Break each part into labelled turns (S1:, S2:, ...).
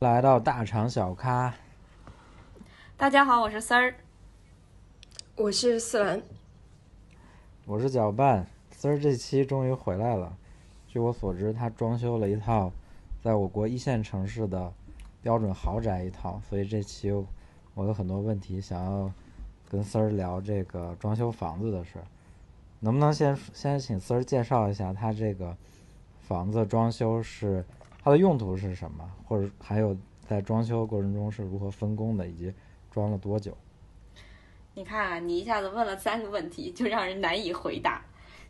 S1: 来到大厂小咖，
S2: 大家好，我是丝儿，
S3: 我是思兰，
S1: 我是搅拌。丝儿这期终于回来了。据我所知，他装修了一套在我国一线城市的标准豪宅一套，所以这期我有很多问题想要跟丝儿聊这个装修房子的事儿。能不能先先请丝儿介绍一下他这个房子装修是？它的用途是什么？或者还有在装修过程中是如何分工的，以及装了多久？
S2: 你看啊，你一下子问了三个问题，就让人难以回答。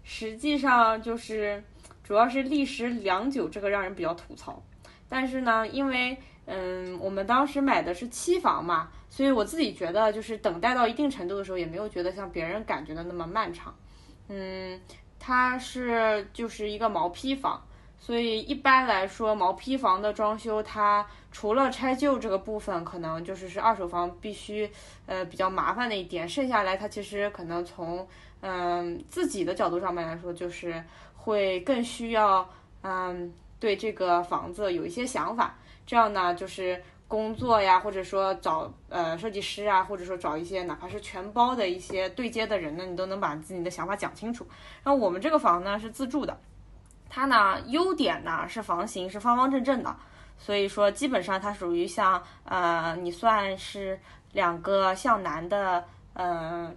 S2: 实际上就是主要是历时良久，这个让人比较吐槽。但是呢，因为嗯，我们当时买的是期房嘛，所以我自己觉得就是等待到一定程度的时候，也没有觉得像别人感觉的那么漫长。嗯，它是就是一个毛坯房。所以一般来说，毛坯房的装修，它除了拆旧这个部分，可能就是是二手房必须，呃，比较麻烦的一点。剩下来，它其实可能从，嗯，自己的角度上面来说，就是会更需要，嗯，对这个房子有一些想法。这样呢，就是工作呀，或者说找呃设计师啊，或者说找一些哪怕是全包的一些对接的人呢，你都能把自己的想法讲清楚。然后我们这个房呢是自住的。它呢，优点呢是房型是方方正正的，所以说基本上它属于像呃，你算是两个向南的，嗯。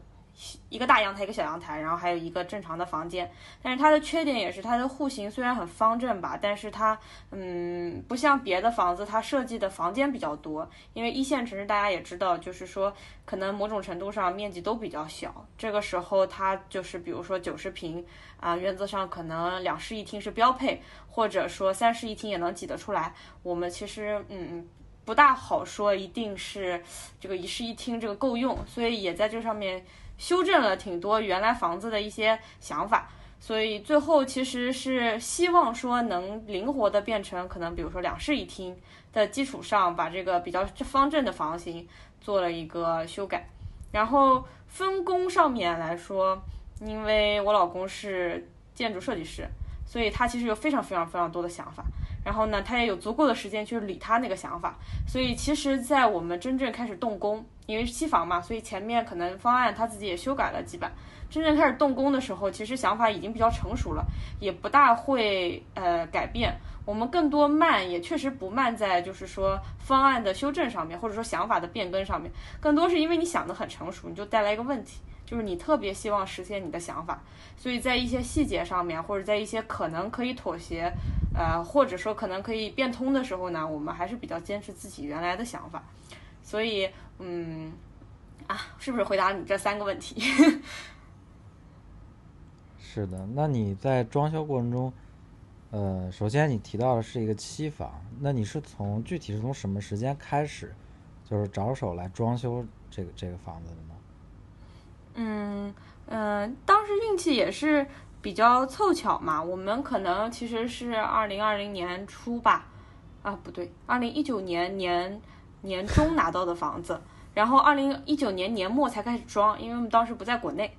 S2: 一个大阳台，一个小阳台，然后还有一个正常的房间。但是它的缺点也是它的户型虽然很方正吧，但是它嗯不像别的房子，它设计的房间比较多。因为一线城市大家也知道，就是说可能某种程度上面积都比较小。这个时候它就是比如说九十平啊，原则上可能两室一厅是标配，或者说三室一厅也能挤得出来。我们其实嗯不大好说一定是这个一室一厅这个够用，所以也在这上面。修正了挺多原来房子的一些想法，所以最后其实是希望说能灵活的变成可能，比如说两室一厅的基础上，把这个比较方正的房型做了一个修改。然后分工上面来说，因为我老公是建筑设计师，所以他其实有非常非常非常多的想法。然后呢，他也有足够的时间去理他那个想法。所以其实，在我们真正开始动工。因为是期房嘛，所以前面可能方案他自己也修改了几版。真正开始动工的时候，其实想法已经比较成熟了，也不大会呃改变。我们更多慢，也确实不慢在就是说方案的修正上面，或者说想法的变更上面。更多是因为你想的很成熟，你就带来一个问题，就是你特别希望实现你的想法，所以在一些细节上面，或者在一些可能可以妥协，呃，或者说可能可以变通的时候呢，我们还是比较坚持自己原来的想法。所以，嗯，啊，是不是回答你这三个问题？
S1: 是的，那你在装修过程中，呃，首先你提到的是一个期房，那你是从具体是从什么时间开始，就是着手来装修这个这个房子的呢？
S2: 嗯嗯，当时运气也是比较凑巧嘛，我们可能其实是二零二零年初吧，啊，不对，二零一九年年。年中拿到的房子，然后二零一九年年末才开始装，因为我们当时不在国内，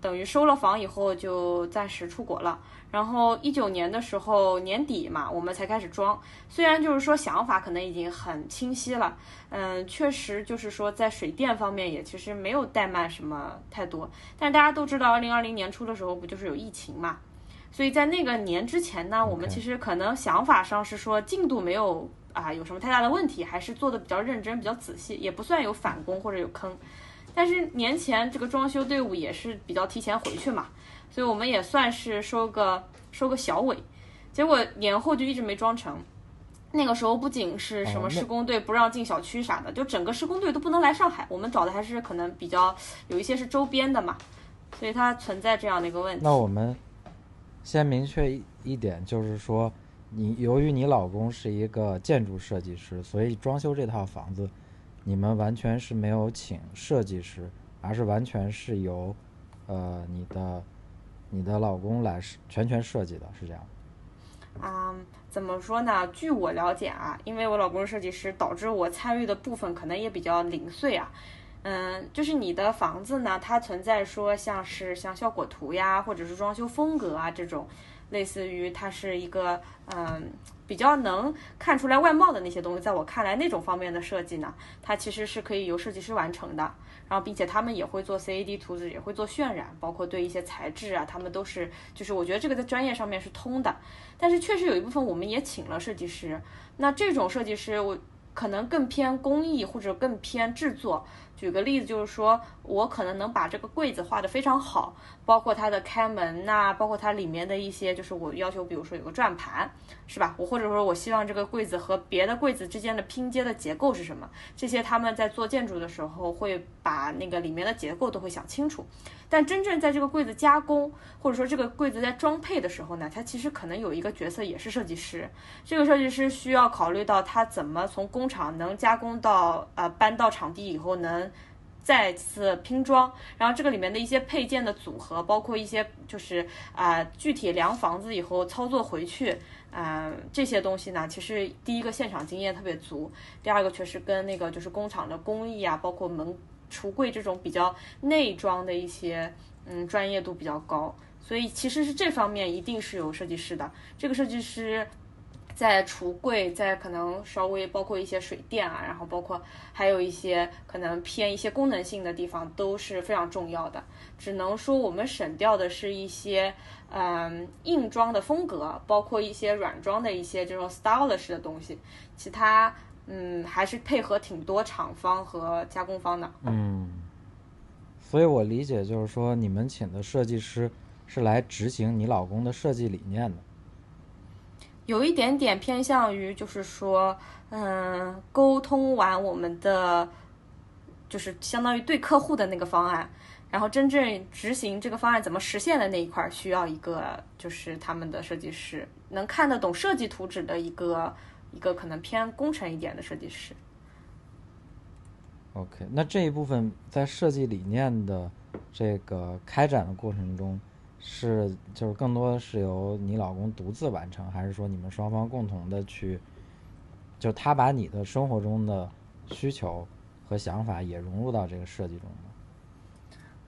S2: 等于收了房以后就暂时出国了。然后一九年的时候年底嘛，我们才开始装。虽然就是说想法可能已经很清晰了，嗯，确实就是说在水电方面也其实没有怠慢什么太多。但是大家都知道，二零二零年初的时候不就是有疫情嘛，所以在那个年之前呢，我们其实可能想法上是说进度没有。啊，有什么太大的问题？还是做的比较认真、比较仔细，也不算有返工或者有坑。但是年前这个装修队伍也是比较提前回去嘛，所以我们也算是收个收个小尾。结果年后就一直没装成。那个时候不仅是什么施工队不让进小区啥的，就整个施工队都不能来上海。我们找的还是可能比较有一些是周边的嘛，所以它存在这样的一个问题。
S1: 那我们先明确一一点，就是说。你由于你老公是一个建筑设计师，所以装修这套房子，你们完全是没有请设计师，而是完全是由，呃，你的，你的老公来全权设计的，是这样。
S2: 啊，怎么说呢？据我了解啊，因为我老公是设计师，导致我参与的部分可能也比较零碎啊。嗯，就是你的房子呢，它存在说像是像效果图呀，或者是装修风格啊这种。类似于它是一个嗯比较能看出来外貌的那些东西，在我看来那种方面的设计呢，它其实是可以由设计师完成的。然后并且他们也会做 CAD 图纸，也会做渲染，包括对一些材质啊，他们都是就是我觉得这个在专业上面是通的。但是确实有一部分我们也请了设计师，那这种设计师我可能更偏工艺或者更偏制作。举个例子，就是说我可能能把这个柜子画得非常好，包括它的开门呐，包括它里面的一些，就是我要求，比如说有个转盘，是吧？我或者说我希望这个柜子和别的柜子之间的拼接的结构是什么？这些他们在做建筑的时候会把那个里面的结构都会想清楚。但真正在这个柜子加工，或者说这个柜子在装配的时候呢，它其实可能有一个角色也是设计师。这个设计师需要考虑到他怎么从工厂能加工到呃搬到场地以后能再次拼装，然后这个里面的一些配件的组合，包括一些就是啊具体量房子以后操作回去，嗯这些东西呢，其实第一个现场经验特别足，第二个确实跟那个就是工厂的工艺啊，包括门。橱柜这种比较内装的一些，嗯，专业度比较高，所以其实是这方面一定是有设计师的。这个设计师在橱柜，在可能稍微包括一些水电啊，然后包括还有一些可能偏一些功能性的地方都是非常重要的。只能说我们省掉的是一些，嗯，硬装的风格，包括一些软装的一些这种 stylish 的东西，其他。嗯，还是配合挺多厂方和加工方的。
S1: 嗯，所以我理解就是说，你们请的设计师是来执行你老公的设计理念的。
S2: 有一点点偏向于，就是说，嗯，沟通完我们的，就是相当于对客户的那个方案，然后真正执行这个方案怎么实现的那一块，需要一个就是他们的设计师能看得懂设计图纸的一个。一个可能偏工程一点的设计师。
S1: OK，那这一部分在设计理念的这个开展的过程中，是就是更多的是由你老公独自完成，还是说你们双方共同的去，就他把你的生活中的需求和想法也融入到这个设计中呢？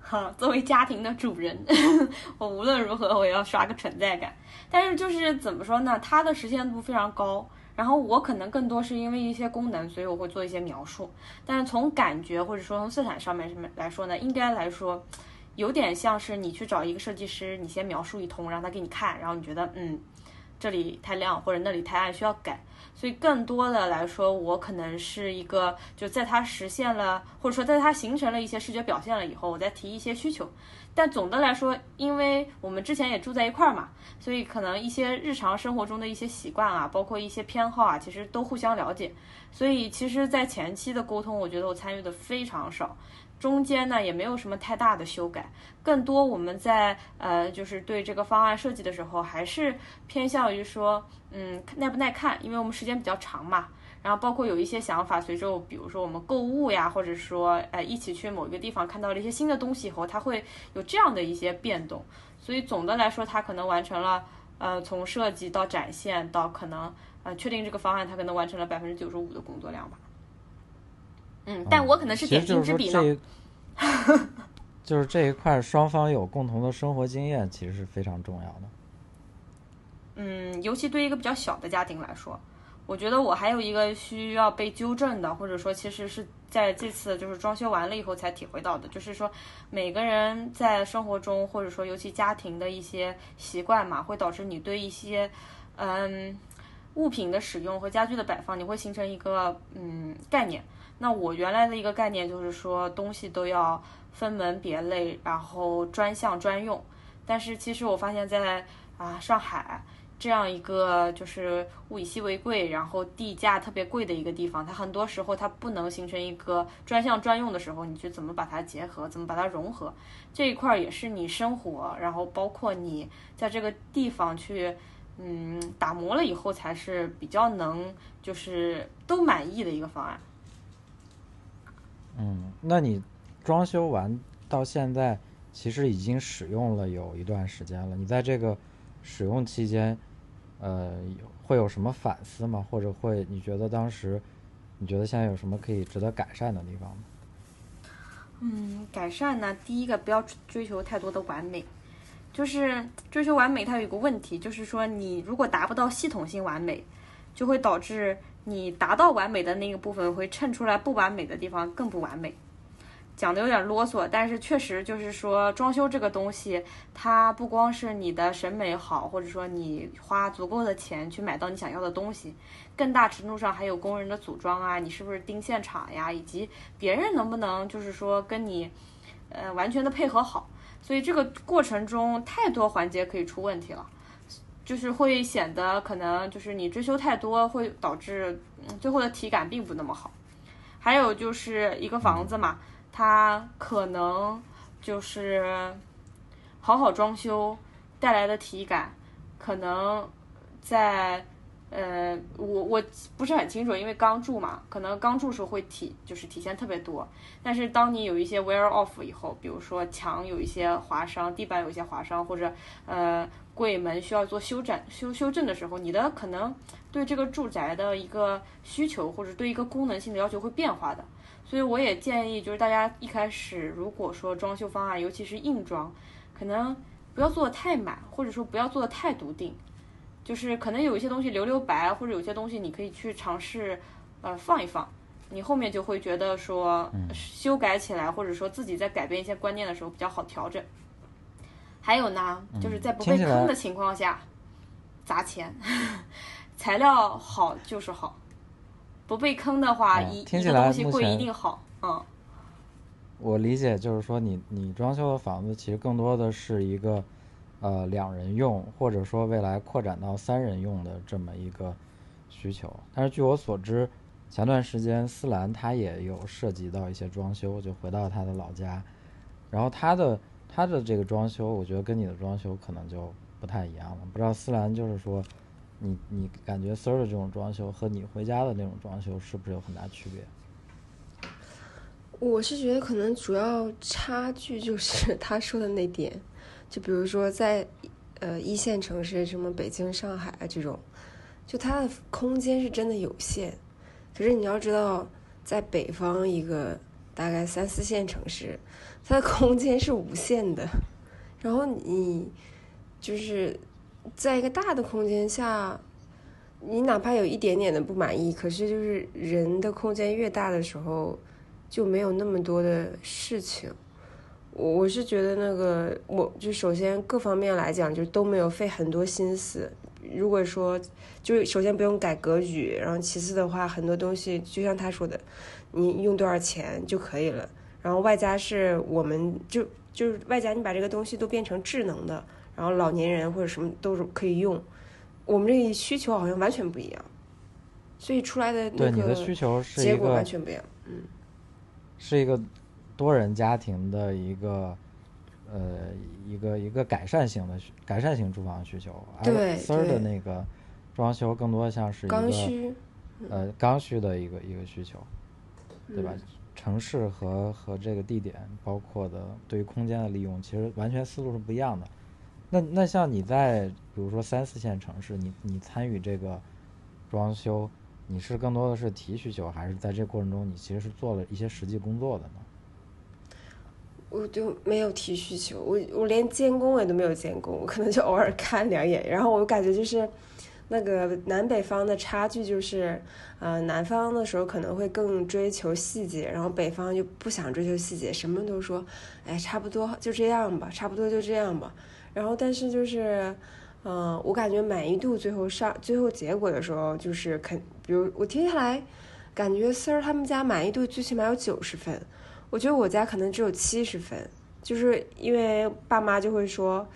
S2: 好，作为家庭的主人，我无论如何我要刷个存在感。但是就是怎么说呢？它的实现度非常高。然后我可能更多是因为一些功能，所以我会做一些描述。但是从感觉或者说从色彩上面什么来说呢，应该来说，有点像是你去找一个设计师，你先描述一通，让他给你看，然后你觉得嗯，这里太亮或者那里太暗，需要改。所以更多的来说，我可能是一个就在它实现了，或者说在它形成了一些视觉表现了以后，我再提一些需求。但总的来说，因为我们之前也住在一块儿嘛，所以可能一些日常生活中的一些习惯啊，包括一些偏好啊，其实都互相了解。所以其实，在前期的沟通，我觉得我参与的非常少，中间呢也没有什么太大的修改，更多我们在呃就是对这个方案设计的时候，还是偏向于说，嗯，耐不耐看，因为我们时间比较长嘛。然后包括有一些想法，随着比如说我们购物呀，或者说呃一起去某一个地方看到了一些新的东西以后，它会有这样的一些变动。所以总的来说，它可能完成了呃从设计到展现到可能呃确定这个方案，它可能完成了百分之九十五的工作量吧。嗯，但我可能是点睛之笔呢。
S1: 就是这一块双方有共同的生活经验，其实是非常重要的。
S2: 嗯，尤其对一个比较小的家庭来说。我觉得我还有一个需要被纠正的，或者说其实是在这次就是装修完了以后才体会到的，就是说每个人在生活中或者说尤其家庭的一些习惯嘛，会导致你对一些嗯物品的使用和家具的摆放，你会形成一个嗯概念。那我原来的一个概念就是说东西都要分门别类，然后专项专用。但是其实我发现，在啊上海。这样一个就是物以稀为贵，然后地价特别贵的一个地方，它很多时候它不能形成一个专项专用的时候，你去怎么把它结合，怎么把它融合，这一块也是你生活，然后包括你在这个地方去，嗯，打磨了以后才是比较能就是都满意的一个方案。
S1: 嗯，那你装修完到现在，其实已经使用了有一段时间了，你在这个使用期间。呃，会有什么反思吗？或者会你觉得当时，你觉得现在有什么可以值得改善的地方吗？
S2: 嗯，改善呢，第一个不要追求太多的完美，就是追求完美，它有一个问题，就是说你如果达不到系统性完美，就会导致你达到完美的那个部分会衬出来不完美的地方更不完美。讲的有点啰嗦，但是确实就是说，装修这个东西，它不光是你的审美好，或者说你花足够的钱去买到你想要的东西，更大程度上还有工人的组装啊，你是不是盯现场呀，以及别人能不能就是说跟你，呃，完全的配合好。所以这个过程中太多环节可以出问题了，就是会显得可能就是你追求太多，会导致最后的体感并不那么好。还有就是一个房子嘛。它可能就是好好装修带来的体感，可能在呃，我我不是很清楚，因为刚住嘛，可能刚住时候会体就是体现特别多。但是当你有一些 wear off 以后，比如说墙有一些划伤，地板有一些划伤，或者呃柜门需要做修整修修正的时候，你的可能对这个住宅的一个需求或者对一个功能性的要求会变化的。所以我也建议，就是大家一开始如果说装修方案，尤其是硬装，可能不要做的太满，或者说不要做的太笃定，就是可能有一些东西留留白，或者有些东西你可以去尝试，呃，放一放，你后面就会觉得说修改起来，或者说自己在改变一些观念的时候比较好调整。还有呢，就是在不被坑的情况下砸钱，材料好就是好。不被坑的话，一一个东西贵一定好。嗯，
S1: 我理解就是说，你你装修的房子其实更多的是一个呃两人用，或者说未来扩展到三人用的这么一个需求。但是据我所知，前段时间思兰他也有涉及到一些装修，就回到他的老家，然后他的他的这个装修，我觉得跟你的装修可能就不太一样了。不知道思兰就是说。你你感觉 Sir 的这种装修和你回家的那种装修是不是有很大区别？
S3: 我是觉得可能主要差距就是 他说的那点，就比如说在呃一线城市，什么北京、上海啊这种，就它的空间是真的有限。可是你要知道，在北方一个大概三四线城市，它的空间是无限的。然后你就是。在一个大的空间下，你哪怕有一点点的不满意，可是就是人的空间越大的时候，就没有那么多的事情。我我是觉得那个，我就首先各方面来讲，就都没有费很多心思。如果说，就首先不用改格局，然后其次的话，很多东西就像他说的，你用多少钱就可以了。然后外加是我们就就是外加你把这个东西都变成智能的。然后老年人或者什么都是可以用，我们这个需求好像完全不一样，所以出来的
S1: 对你的需求是
S3: 结果完全不一样，嗯，
S1: 是一个多人家庭的一个呃一个一个改善型的改善型住房需求，
S3: 而
S1: 丝儿的那个装修更多像是一
S3: 刚需，
S1: 呃刚需的一个一个需求，对吧？城市和和这个地点包括的对于空间的利用，其实完全思路是不一样的。那那像你在比如说三四线城市，你你参与这个装修，你是更多的是提需求，还是在这过程中你其实是做了一些实际工作的呢？
S3: 我就没有提需求，我我连监工我都没有监工，我可能就偶尔看两眼，然后我感觉就是那个南北方的差距就是，呃，南方的时候可能会更追求细节，然后北方就不想追求细节，什么都说，哎，差不多就这样吧，差不多就这样吧。然后，但是就是，嗯，我感觉满意度最后上最后结果的时候，就是肯，比如我听下来，感觉 Sir 他们家满意度最起码有九十分，我觉得我家可能只有七十分，就是因为爸妈就会说，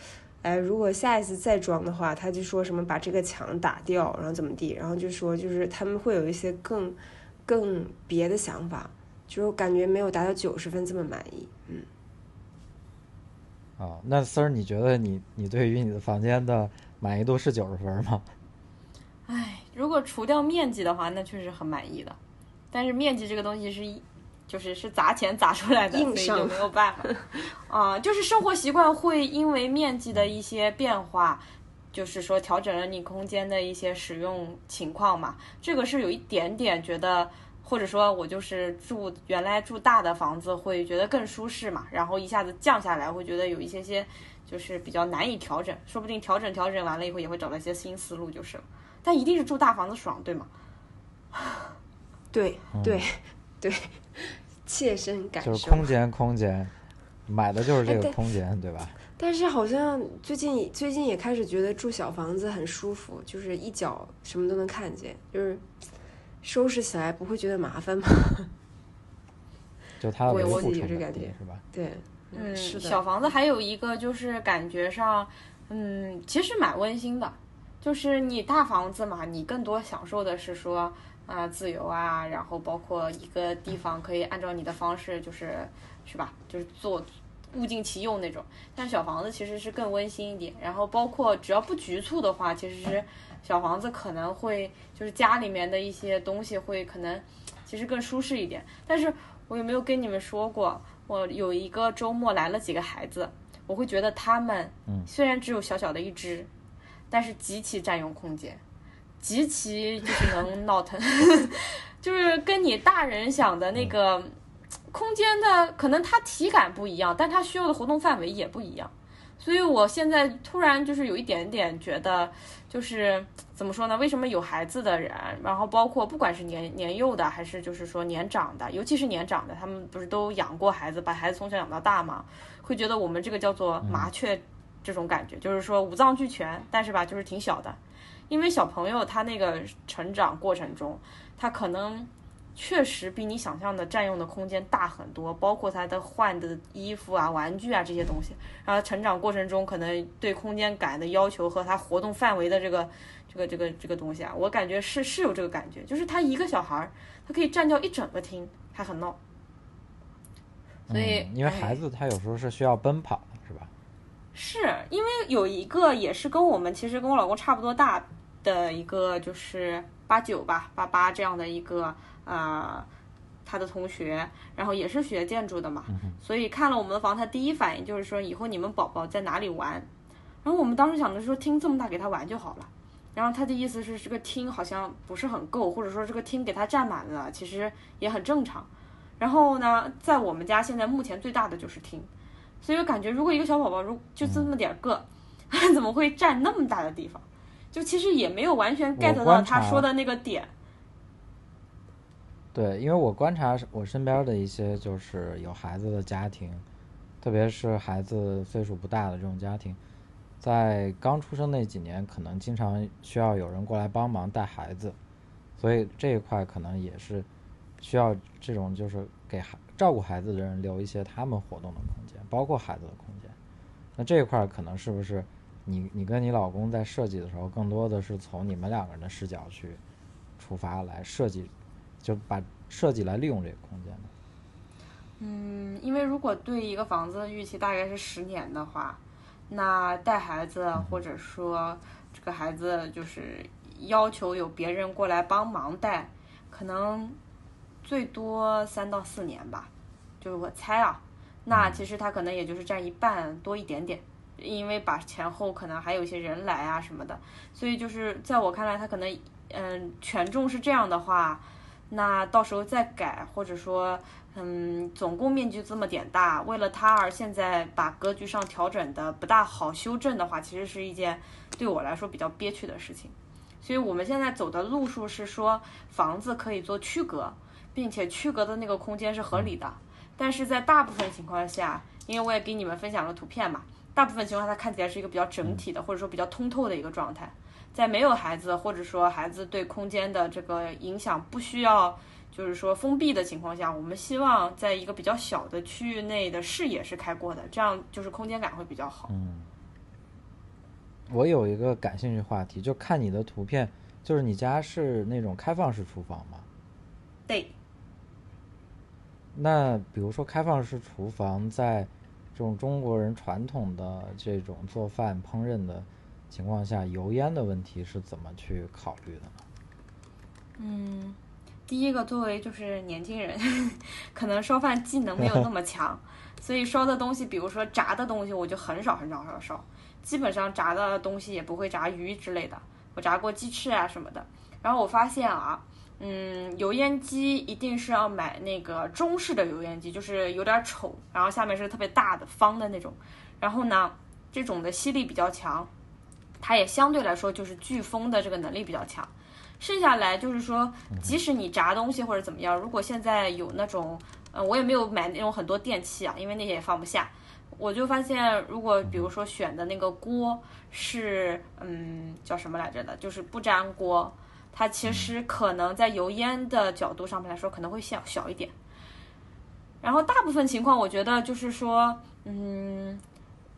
S3: 哎，如果下一次再装的话，他就说什么把这个墙打掉，然后怎么地，然后就说就是他们会有一些更更别的想法，就是感觉没有达到九十分这么满意，嗯。
S1: 啊，那丝儿，你觉得你你对于你的房间的满意度是九十分吗？
S2: 哎，如果除掉面积的话，那确实很满意的。但是面积这个东西是一，就是是砸钱砸出来的，所以就没有办法。啊，就是生活习惯会因为面积的一些变化，就是说调整了你空间的一些使用情况嘛。这个是有一点点觉得或者说我就是住原来住大的房子会觉得更舒适嘛，然后一下子降下来会觉得有一些些就是比较难以调整，说不定调整调整完了以后也会找到一些新思路就是了。但一定是住大房子爽，对吗？
S3: 对对 对，切身感受。
S1: 就是空间，空间，买的就是这个空间，对吧？
S3: 但是好像最近最近也开始觉得住小房子很舒服，就是一脚什么都能看见，就是收拾起来不会觉得麻烦吗？
S1: 就它的维
S3: 我我
S1: 护成本
S3: 有这感觉
S1: 低是吧？
S3: 对，
S2: 嗯，
S3: 是的，
S2: 小房子还有一个就是感觉上，嗯，其实蛮温馨的。就是你大房子嘛，你更多享受的是说，啊、自由啊，然后包括一个地方可以按照你的方式，就是是吧，就是做物尽其用那种。但小房子其实是更温馨一点，然后包括只要不局促的话，其实是小房子可能会就是家里面的一些东西会可能其实更舒适一点。但是我有没有跟你们说过，我有一个周末来了几个孩子，我会觉得他们
S1: 嗯
S2: 虽然只有小小的一只，但是极其占用空间，极其就是能闹腾，就是跟你大人想的那个空间的，可能他体感不一样，但他需要的活动范围也不一样。所以我现在突然就是有一点点觉得，就是怎么说呢？为什么有孩子的人，然后包括不管是年年幼的，还是就是说年长的，尤其是年长的，他们不是都养过孩子，把孩子从小养到大嘛？会觉得我们这个叫做麻雀这种感觉，就是说五脏俱全，但是吧，就是挺小的。因为小朋友他那个成长过程中，他可能确实比你想象的占用的空间大很多，包括他的换的衣服啊、玩具啊这些东西。然后成长过程中可能对空间感的要求和他活动范围的这个、这个、这个、这个东西啊，我感觉是是有这个感觉，就是他一个小孩儿，他可以占掉一整个厅，还很闹。所以，
S1: 嗯因为
S2: 哎
S1: 孩子他有时候是需要奔跑的，是吧？
S2: 是因为有一个也是跟我们其实跟我老公差不多大的一个，就是八九吧、八八这样的一个呃他的同学，然后也是学建筑的嘛，所以看了我们的房，他第一反应就是说以后你们宝宝在哪里玩，然后我们当时想着说厅这么大给他玩就好了。然后他的意思是，这个厅好像不是很够，或者说这个厅给他占满了，其实也很正常。然后呢，在我们家现在目前最大的就是厅，所以我感觉如果一个小宝宝如就这么点儿个，怎么会占那么大的地方？就其实也没有完全 get 到他说的那个点。
S1: 对，因为我观察我身边的一些就是有孩子的家庭，特别是孩子岁数不大的这种家庭，在刚出生那几年，可能经常需要有人过来帮忙带孩子，所以这一块可能也是需要这种就是给孩照顾孩子的人留一些他们活动的空间，包括孩子的空间。那这一块可能是不是你你跟你老公在设计的时候，更多的是从你们两个人的视角去出发来设计，就把设计来利用这个空间的。
S2: 嗯，因为如果对一个房子的预期大概是十年的话，那带孩子或者说这个孩子就是要求有别人过来帮忙带，可能最多三到四年吧，就是我猜啊。那其实他可能也就是占一半多一点点，因为把前后可能还有一些人来啊什么的，所以就是在我看来，他可能嗯权重是这样的话，那到时候再改，或者说嗯总共面积这么点大，为了他而现在把格局上调整的不大好修正的话，其实是一件对我来说比较憋屈的事情。所以我们现在走的路数是说，房子可以做区隔，并且区隔的那个空间是合理的。但是在大部分情况下，因为我也给你们分享了图片嘛，大部分情况下它看起来是一个比较整体的，或者说比较通透的一个状态。在没有孩子，或者说孩子对空间的这个影响不需要，就是说封闭的情况下，我们希望在一个比较小的区域内的视野是开阔的，这样就是空间感会比较好。
S1: 嗯我有一个感兴趣话题，就看你的图片，就是你家是那种开放式厨房吗？
S2: 对，
S1: 那比如说开放式厨房，在这种中国人传统的这种做饭烹饪的情况下，油烟的问题是怎么去考虑的呢？
S2: 嗯，第一个作为就是年轻人，可能烧饭技能没有那么强，所以烧的东西，比如说炸的东西，我就很少很少很少烧，基本上炸的东西也不会炸鱼之类的。我炸过鸡翅啊什么的，然后我发现啊，嗯，油烟机一定是要买那个中式的油烟机，就是有点丑，然后下面是特别大的方的那种。然后呢，这种的吸力比较强，它也相对来说就是飓风的这个能力比较强。剩下来就是说，即使你炸东西或者怎么样，如果现在有那种，呃，我也没有买那种很多电器啊，因为那些也放不下。我就发现，如果比如说选的那个锅是，嗯，叫什么来着的，就是不粘锅，它其实可能在油烟的角度上面来说可能会小小一点。然后大部分情况，我觉得就是说，嗯，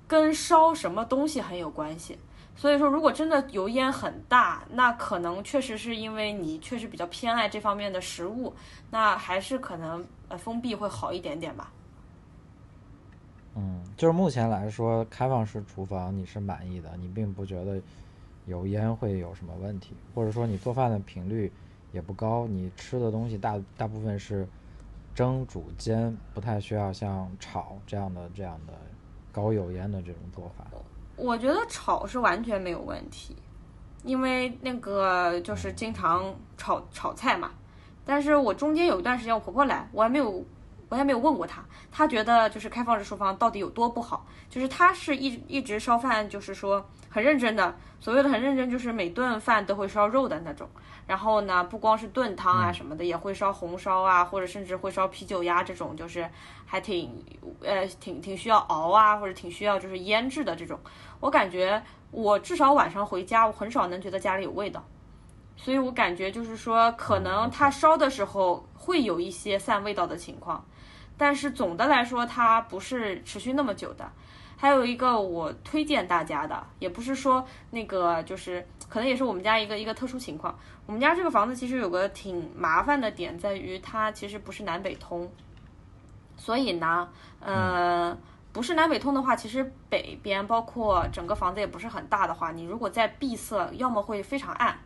S2: 跟烧什么东西很有关系。所以说，如果真的油烟很大，那可能确实是因为你确实比较偏爱这方面的食物，那还是可能呃封闭会好一点点吧。
S1: 嗯，就是目前来说，开放式厨房你是满意的，你并不觉得油烟会有什么问题，或者说你做饭的频率也不高，你吃的东西大大部分是蒸、煮、煎，不太需要像炒这样的这样的高油烟的这种做法。
S2: 我觉得炒是完全没有问题，因为那个就是经常炒炒菜嘛。但是我中间有一段时间我婆婆来，我还没有我还没有问过他，他觉得就是开放式厨房到底有多不好？就是他是一一直烧饭，就是说很认真的，所谓的很认真就是每顿饭都会烧肉的那种。然后呢，不光是炖汤啊什么的，也会烧红烧啊，或者甚至会烧啤酒鸭这种，就是还挺呃挺挺需要熬啊，或者挺需要就是腌制的这种。我感觉我至少晚上回家，我很少能觉得家里有味道，所以我感觉就是说，可能他烧的时候会有一些散味道的情况，但是总的来说它不是持续那么久的。还有一个我推荐大家的，也不是说那个就是可能也是我们家一个一个特殊情况，我们家这个房子其实有个挺麻烦的点在于它其实不是南北通，所以呢，呃。不是南北通的话，其实北边包括整个房子也不是很大的话，你如果在闭塞，要么会非常暗，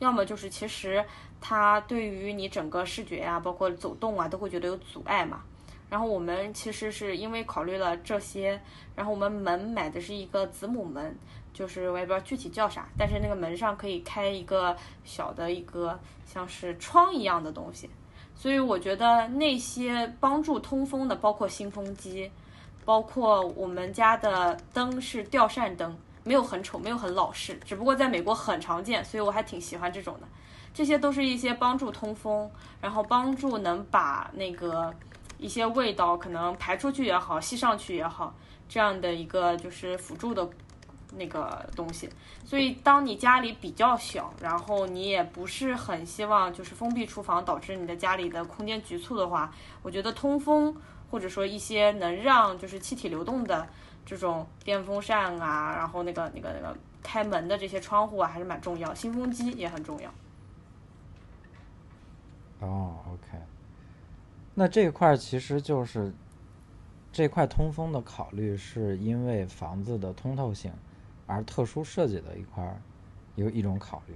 S2: 要么就是其实它对于你整个视觉啊，包括走动啊，都会觉得有阻碍嘛。然后我们其实是因为考虑了这些，然后我们门买的是一个子母门，就是我也不知道具体叫啥，但是那个门上可以开一个小的一个像是窗一样的东西，所以我觉得那些帮助通风的，包括新风机。包括我们家的灯是吊扇灯，没有很丑，没有很老式，只不过在美国很常见，所以我还挺喜欢这种的。这些都是一些帮助通风，然后帮助能把那个一些味道可能排出去也好，吸上去也好，这样的一个就是辅助的那个东西。所以当你家里比较小，然后你也不是很希望就是封闭厨房导致你的家里的空间局促的话，我觉得通风。或者说一些能让就是气体流动的这种电风扇啊，然后那个那个那个开门的这些窗户啊，还是蛮重要。新风机也很重要。
S1: 哦，OK。那这块其实就是这块通风的考虑，是因为房子的通透性而特殊设计的一块有一种考虑。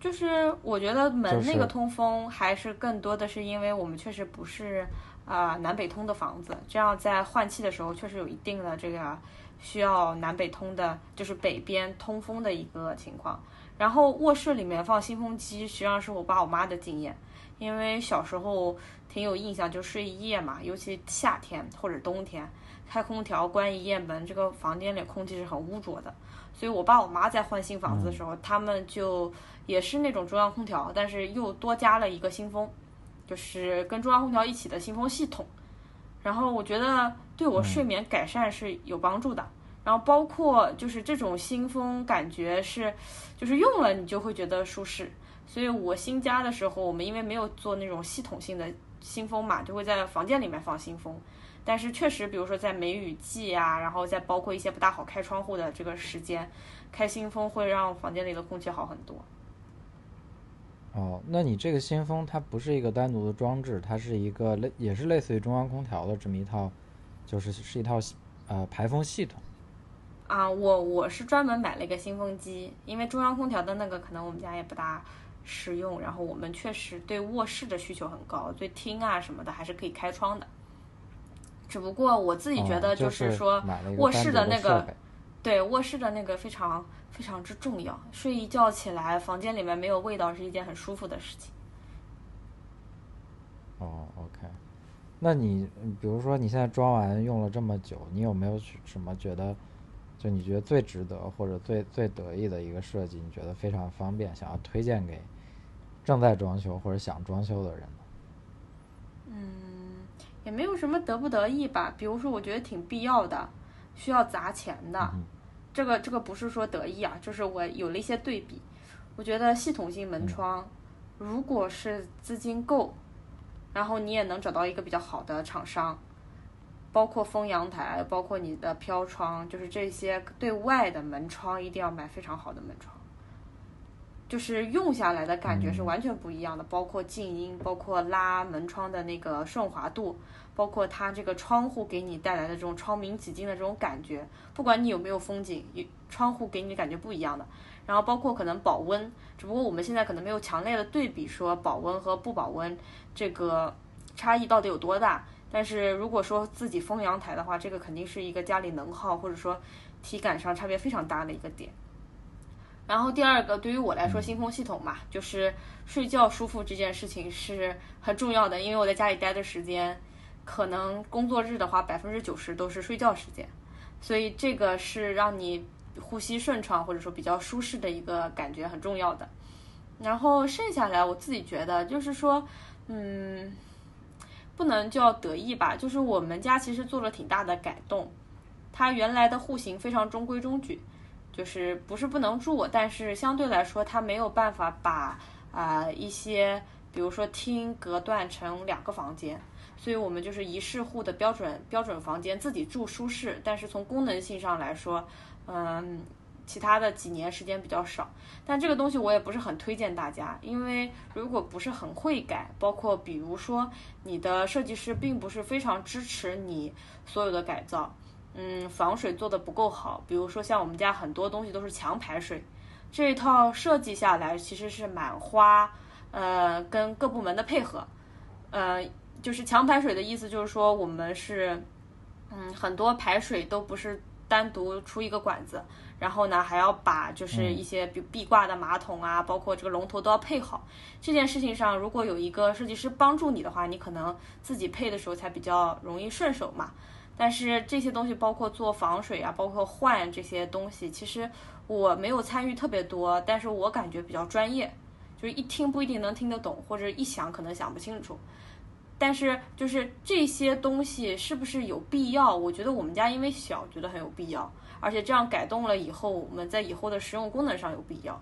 S2: 就是我觉得门那个通风还是更多的是因为我们确实不是啊南北通的房子，这样在换气的时候确实有一定的这个需要南北通的，就是北边通风的一个情况。然后卧室里面放新风机，实际上是我爸我妈的经验，因为小时候挺有印象，就睡一夜嘛，尤其夏天或者冬天开空调关一夜门，这个房间里空气是很污浊的。所以我爸我妈在换新房子的时候，他们就也是那种中央空调，但是又多加了一个新风，就是跟中央空调一起的新风系统。然后我觉得对我睡眠改善是有帮助的。然后包括就是这种新风，感觉是就是用了你就会觉得舒适。所以我新家的时候，我们因为没有做那种系统性的新风嘛，就会在房间里面放新风。但是确实，比如说在梅雨季啊，然后再包括一些不大好开窗户的这个时间，开新风会让房间里的空气好很多。
S1: 哦，那你这个新风它不是一个单独的装置，它是一个类也是类似于中央空调的这么一套，就是是一套呃排风系统。
S2: 啊，我我是专门买了一个新风机，因为中央空调的那个可能我们家也不大实用，然后我们确实对卧室的需求很高，对厅啊什么的还是可以开窗的。只不过我自己觉得，
S1: 就
S2: 是说卧室的那个，对，卧室的那个非常非常之重要。睡一觉起来，房间里面没有味道是一件很舒服的事情。
S1: 哦，OK。那你嗯比如说你现在装完用了这么久，你有没有去什么觉得，就你觉得最值得或者最最得意的一个设计，你觉得非常方便，想要推荐给正在装修或者想装修的人呢？
S2: 也没有什么得不得意吧。比如说，我觉得挺必要的，需要砸钱的。
S1: 嗯
S2: 这个这个不是说得意啊，就是我有了一些对比。我觉得系统性门窗，如果是资金够，然后你也能找到一个比较好的厂商，包括封阳台，包括你的飘窗，就是这些对外的门窗，一定要买非常好的门窗。就是用下来的感觉是完全不一样的，包括静音，包括拉门窗的那个顺滑度，包括它这个窗户给你带来的这种窗明几净的这种感觉，不管你有没有风景，窗户给你的感觉不一样的。然后包括可能保温，只不过我们现在可能没有强烈的对比说保温和不保温这个差异到底有多大。但是如果说自己封阳台的话，这个肯定是一个家里能耗或者说体感上差别非常大的一个点。然后第二个，对于我来说，新风系统嘛，就是睡觉舒服这件事情是很重要的，因为我在家里待的时间，可能工作日的话，百分之九十都是睡觉时间，所以这个是让你呼吸顺畅或者说比较舒适的一个感觉很重要的。然后剩下来，我自己觉得就是说，嗯，不能叫得意吧，就是我们家其实做了挺大的改动，它原来的户型非常中规中矩。就是不是不能住，但是相对来说，它没有办法把啊、一些，比如说厅隔断成两个房间，所以我们就是一室户的标准标准房间，自己住舒适，但是从功能性上来说，嗯，其他的几年时间比较少。但这个东西我也不是很推荐大家，因为如果不是很会改，包括比如说你的设计师并不是非常支持你所有的改造。嗯，防水做的不够好，比如说像我们家很多东西都是强排水，这一套设计下来其实是蛮花，呃，跟各部门的配合，呃，就是强排水的意思就是说我们是，嗯，很多排水都不是单独出一个管子，然后呢还要把就是一些比壁挂的马桶啊，包括这个龙头都要配好。这件事情上，如果有一个设计师帮助你的话，你可能自己配的时候才比较容易顺手嘛。但是这些东西包括做防水啊，包括换这些东西，其实我没有参与特别多，但是我感觉比较专业，就是一听不一定能听得懂，或者一想可能想不清楚。但是就是这些东西是不是有必要？我觉得我们家因为小，觉得很有必要，而且这样改动了以后，我们在以后的实用功能上有必要。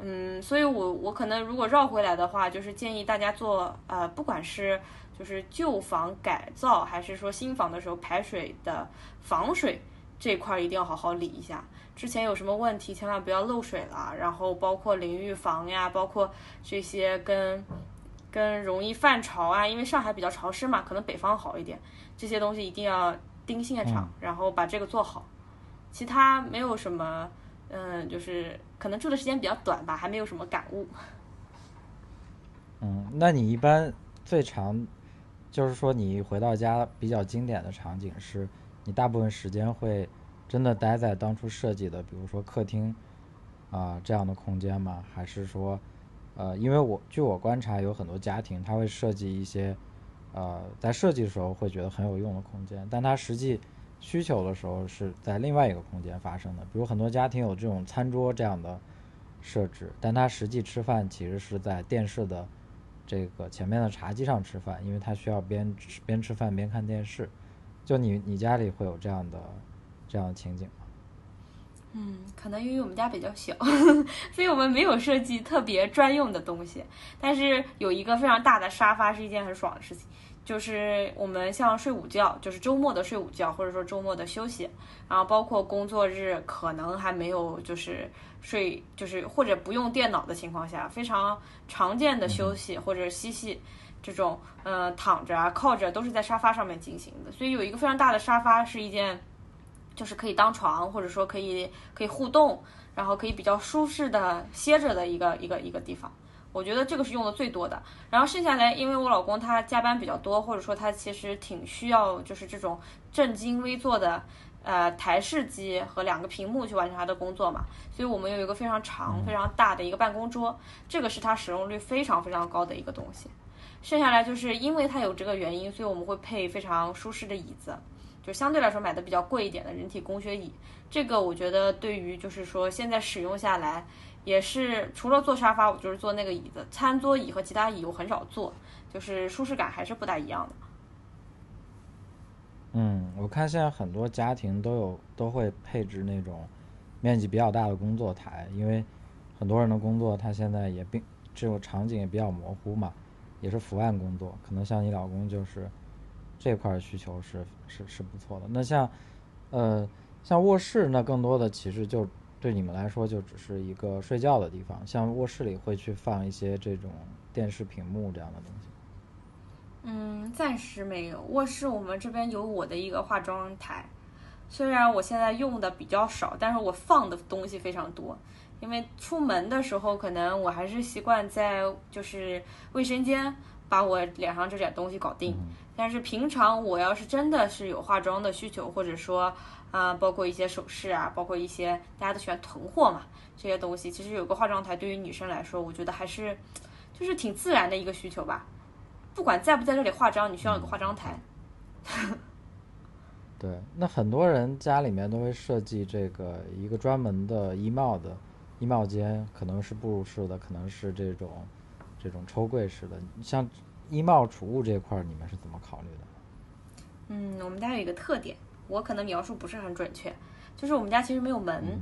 S2: 嗯，所以我我可能如果绕回来的话，就是建议大家做呃，不管是。就是旧房改造还是说新房的时候排水的防水这块一定要好好理一下。之前有什么问题，千万不要漏水了。然后包括淋浴房呀，包括这些跟跟容易泛潮啊，因为上海比较潮湿嘛，可能北方好一点。这些东西一定要盯现场，然后把这个做好。其他没有什么，嗯，就是可能住的时间比较短吧，还没有什么感悟。
S1: 嗯，那你一般最长？就是说，你回到家比较经典的场景是，你大部分时间会真的待在当初设计的，比如说客厅啊、这样的空间吗？还是说，呃，因为我据我观察，有很多家庭他会设计一些，呃，在设计的时候会觉得很有用的空间，但他实际需求的时候是在另外一个空间发生的。比如很多家庭有这种餐桌这样的设置，但他实际吃饭其实是在电视的。这个前面的茶几上吃饭，因为他需要边吃边吃饭边看电视。就你你家里会有这样的这样的情景？
S2: 嗯，可能因为我们家比较小，所以我们没有设计特别专用的东西。但是有一个非常大的沙发是一件很爽的事情，就是我们像睡午觉，就是周末的睡午觉，或者说周末的休息，然后包括工作日可能还没有就是睡，就是或者不用电脑的情况下，非常常见的休息或者嬉戏。这种，呃，躺着啊，靠着都是在沙发上面进行的，所以有一个非常大的沙发是一件，就是可以当床，或者说可以可以互动，然后可以比较舒适的歇着的一个一个一个地方。我觉得这个是用的最多的。然后剩下来，因为我老公他加班比较多，或者说他其实挺需要就是这种正襟危坐的呃台式机和两个屏幕去完成他的工作嘛，所以我们有一个非常长、非常大的一个办公桌，这个是它使用率非常非常高的一个东西。剩下来就是因为它有这个原因，所以我们会配非常舒适的椅子，就相对来说买的比较贵一点的人体工学椅。这个我觉得对于就是说现在使用下来，也是除了坐沙发，我就是坐那个椅子，餐桌椅和其他椅我很少坐，就是舒适感还是不大一样的。
S1: 嗯，我看现在很多家庭都有都会配置那种面积比较大的工作台，因为很多人的工作他现在也并这种场景也比较模糊嘛，也是伏案工作，可能像你老公就是这块儿需求是是是不错的。那像呃像卧室，那更多的其实就对你们来说就只是一个睡觉的地方，像卧室里会去放一些这种电视屏幕这样的东西。
S2: 嗯，暂时没有。卧室我们这边有我的一个化妆台，虽然我现在用的比较少，但是我放的东西非常多。因为出门的时候，可能我还是习惯在就是卫生间把我脸上这点东西搞定。但是平常我要是真的是有化妆的需求，或者说啊，包括一些首饰啊，包括一些大家都喜欢囤货嘛，这些东西，其实有个化妆台对于女生来说，我觉得还是就是挺自然的一个需求吧。不管在不在这里化妆，你需要有个化妆台。
S1: 对，那很多人家里面都会设计这个一个专门的衣帽的衣帽间，可能是步入式的，可能是这种这种抽柜式的。像衣帽储物这块儿，你们是怎么考虑的？
S2: 嗯，我们家有一个特点，我可能描述不是很准确，就是我们家其实没有门，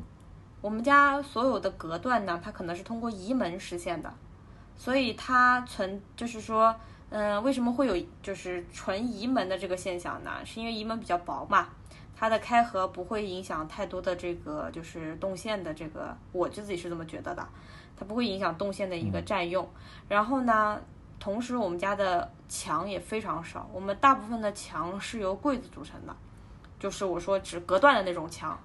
S2: 我们家所有的隔断呢，它可能是通过移门实现的，所以它存就是说。嗯，为什么会有就是纯移门的这个现象呢？是因为移门比较薄嘛，它的开合不会影响太多的这个就是动线的这个，我就自己是这么觉得的，它不会影响动线的一个占用。然后呢，同时我们家的墙也非常少，我们大部分的墙是由柜子组成的，就是我说只隔断的那种墙，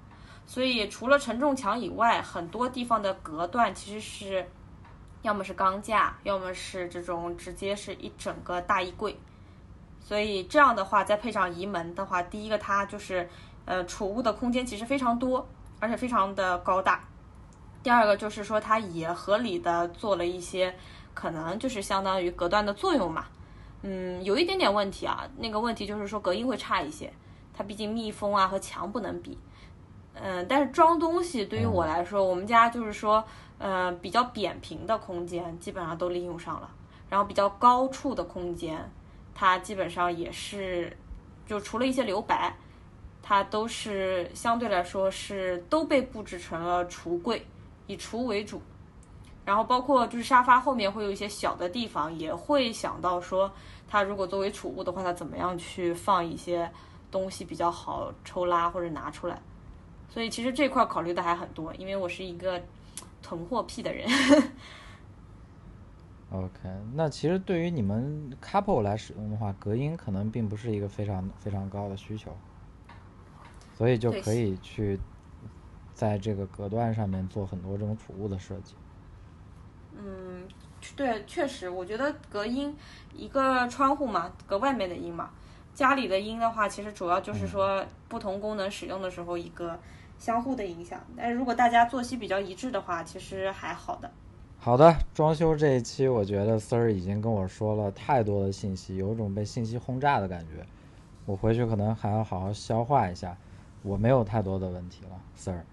S2: 所以除了承重墙以外，很多地方的隔断其实是。要么是钢架，要么是这种直接是一整个大衣柜，所以这样的话再配上移门的话，第一个它就是呃储物的空间其实非常多，而且非常的高大。第二个就是说它也合理的做了一些可能就是相当于隔断的作用嘛。嗯，有一点点问题啊，那个问题就是说隔音会差一些，它毕竟密封啊和墙不能比。嗯，但是装东西对于我来说，我们家就是说。呃，比较扁平的空间基本上都利用上了，然后比较高处的空间，它基本上也是，就除了一些留白，它都是相对来说是都被布置成了橱柜，以橱为主。然后包括就是沙发后面会有一些小的地方，也会想到说，它如果作为储物的话，它怎么样去放一些东西比较好抽拉或者拿出来。所以其实这块考虑的还很多，因为我是一个。囤货癖的人。
S1: OK，那其实对于你们 couple 来使用的话，隔音可能并不是一个非常非常高的需求，所以就可以去在这个隔断上面做很多这种储物的设计。
S2: 嗯，对，确实，我觉得隔音一个窗户嘛，隔外面的音嘛，家里的音的话，其实主要就是说不同功能使用的时候一个。相互的影响，但是如果大家作息比较一致的话，其实还好的。
S1: 好的，装修这一期，我觉得丝儿已经跟我说了太多的信息，有种被信息轰炸的感觉。我回去可能还要好好消化一下。我没有太多的问题了丝儿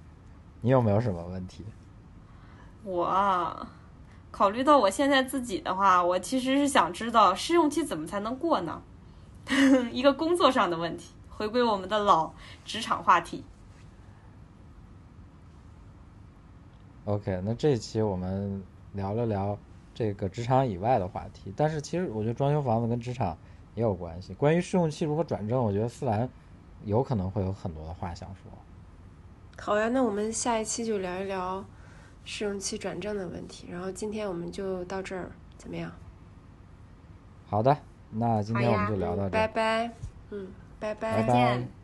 S1: 你有没有什么问题？
S2: 我考虑到我现在自己的话，我其实是想知道试用期怎么才能过呢？一个工作上的问题，回归我们的老职场话题。
S1: OK，那这一期我们聊了聊这个职场以外的话题，但是其实我觉得装修房子跟职场也有关系。关于试用期如何转正，我觉得思兰有可能会有很多的话想说。
S3: 好呀，那我们下一期就聊一聊试用期转正的问题。然后今天我们就到这儿，怎么样？
S1: 好的，那今天我们就聊到这儿，
S3: 拜拜。嗯，拜
S1: 拜，
S2: 再见。